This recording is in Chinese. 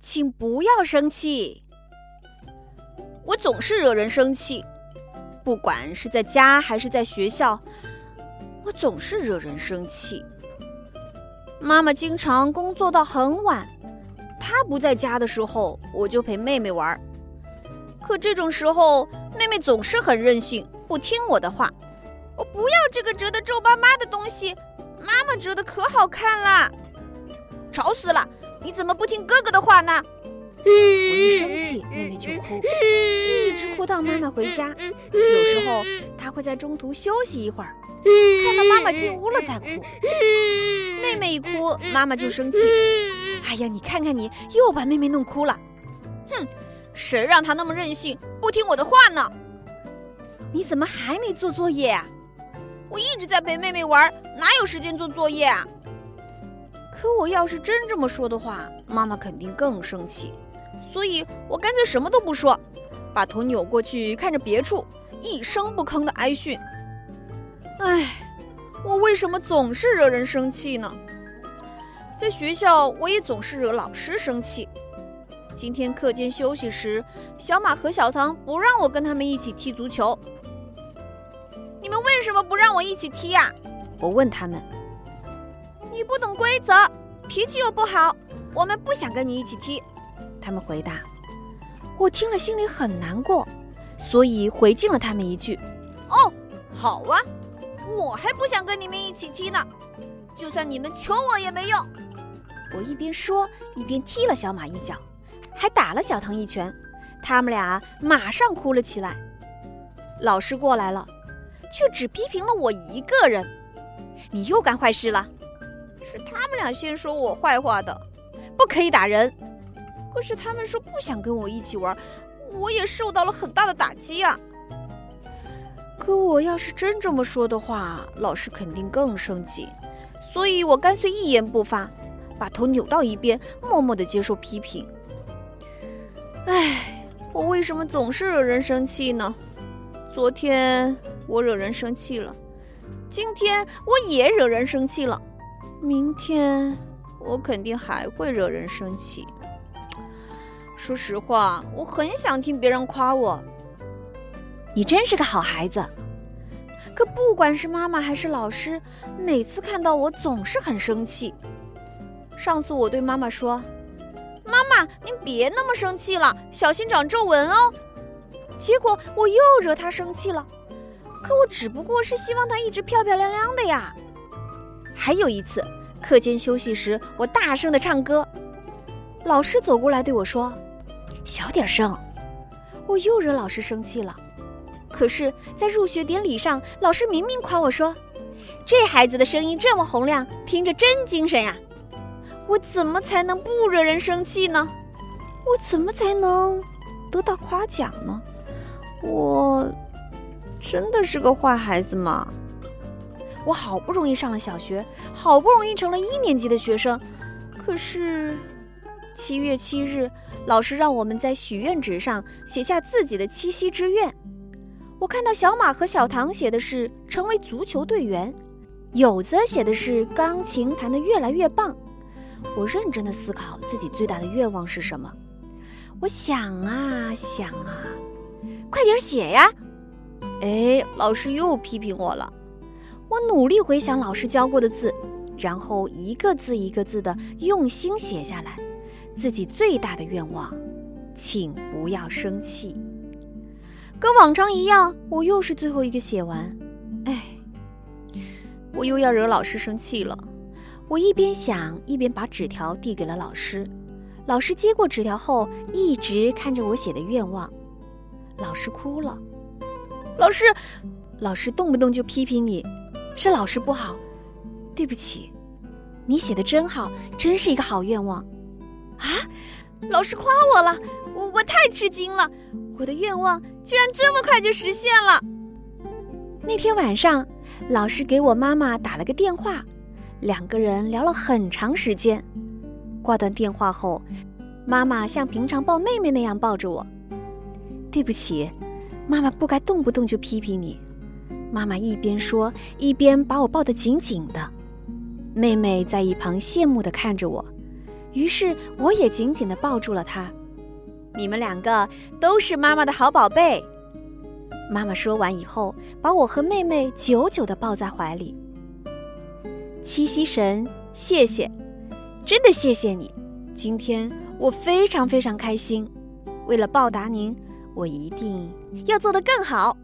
请不要生气。我总是惹人生气，不管是在家还是在学校，我总是惹人生气。妈妈经常工作到很晚，她不在家的时候，我就陪妹妹玩。可这种时候，妹妹总是很任性，不听我的话。我不要这个折得皱巴巴的东西，妈妈折的可好看啦！吵死了！你怎么不听哥哥的话呢？我一生气，妹妹就哭，一直哭到妈妈回家。有时候她会在中途休息一会儿，看到妈妈进屋了再哭。妹妹一哭，妈妈就生气。哎呀，你看看你，又把妹妹弄哭了。哼，谁让她那么任性，不听我的话呢？你怎么还没做作业啊？我一直在陪妹妹玩，哪有时间做作业啊？可我要是真这么说的话，妈妈肯定更生气。所以我干脆什么都不说，把头扭过去看着别处，一声不吭的挨训。唉，我为什么总是惹人生气呢？在学校，我也总是惹老师生气。今天课间休息时，小马和小唐不让我跟他们一起踢足球。你们为什么不让我一起踢呀？我问他们。你不懂规则，脾气又不好，我们不想跟你一起踢。他们回答。我听了心里很难过，所以回敬了他们一句：“哦，好啊，我还不想跟你们一起踢呢，就算你们求我也没用。”我一边说一边踢了小马一脚，还打了小唐一拳，他们俩马上哭了起来。老师过来了，却只批评了我一个人：“你又干坏事了。”是他们俩先说我坏话的，不可以打人。可是他们说不想跟我一起玩，我也受到了很大的打击啊。可我要是真这么说的话，老师肯定更生气，所以我干脆一言不发，把头扭到一边，默默的接受批评。唉，我为什么总是惹人生气呢？昨天我惹人生气了，今天我也惹人生气了。明天我肯定还会惹人生气。说实话，我很想听别人夸我。你真是个好孩子。可不管是妈妈还是老师，每次看到我总是很生气。上次我对妈妈说：“妈妈，您别那么生气了，小心长皱纹哦。”结果我又惹她生气了。可我只不过是希望她一直漂漂亮亮的呀。还有一次，课间休息时，我大声的唱歌，老师走过来对我说：“小点声。”我又惹老师生气了。可是，在入学典礼上，老师明明夸我说：“这孩子的声音这么洪亮，听着真精神呀。”我怎么才能不惹人生气呢？我怎么才能得到夸奖呢？我真的是个坏孩子吗？我好不容易上了小学，好不容易成了一年级的学生，可是七月七日，老师让我们在许愿纸上写下自己的七夕之愿。我看到小马和小唐写的是成为足球队员，有则写的是钢琴弹得越来越棒。我认真的思考自己最大的愿望是什么。我想啊想啊，快点写呀！哎，老师又批评我了。我努力回想老师教过的字，然后一个字一个字的用心写下来。自己最大的愿望，请不要生气。跟往常一样，我又是最后一个写完。哎，我又要惹老师生气了。我一边想，一边把纸条递给了老师。老师接过纸条后，一直看着我写的愿望。老师哭了。老师，老师动不动就批评你。是老师不好，对不起，你写的真好，真是一个好愿望，啊！老师夸我了，我我太吃惊了，我的愿望居然这么快就实现了。那天晚上，老师给我妈妈打了个电话，两个人聊了很长时间。挂断电话后，妈妈像平常抱妹妹那样抱着我。对不起，妈妈不该动不动就批评你。妈妈一边说，一边把我抱得紧紧的。妹妹在一旁羡慕地看着我。于是我也紧紧地抱住了她。你们两个都是妈妈的好宝贝。妈妈说完以后，把我和妹妹久久地抱在怀里。七夕神，谢谢，真的谢谢你。今天我非常非常开心。为了报答您，我一定要做得更好。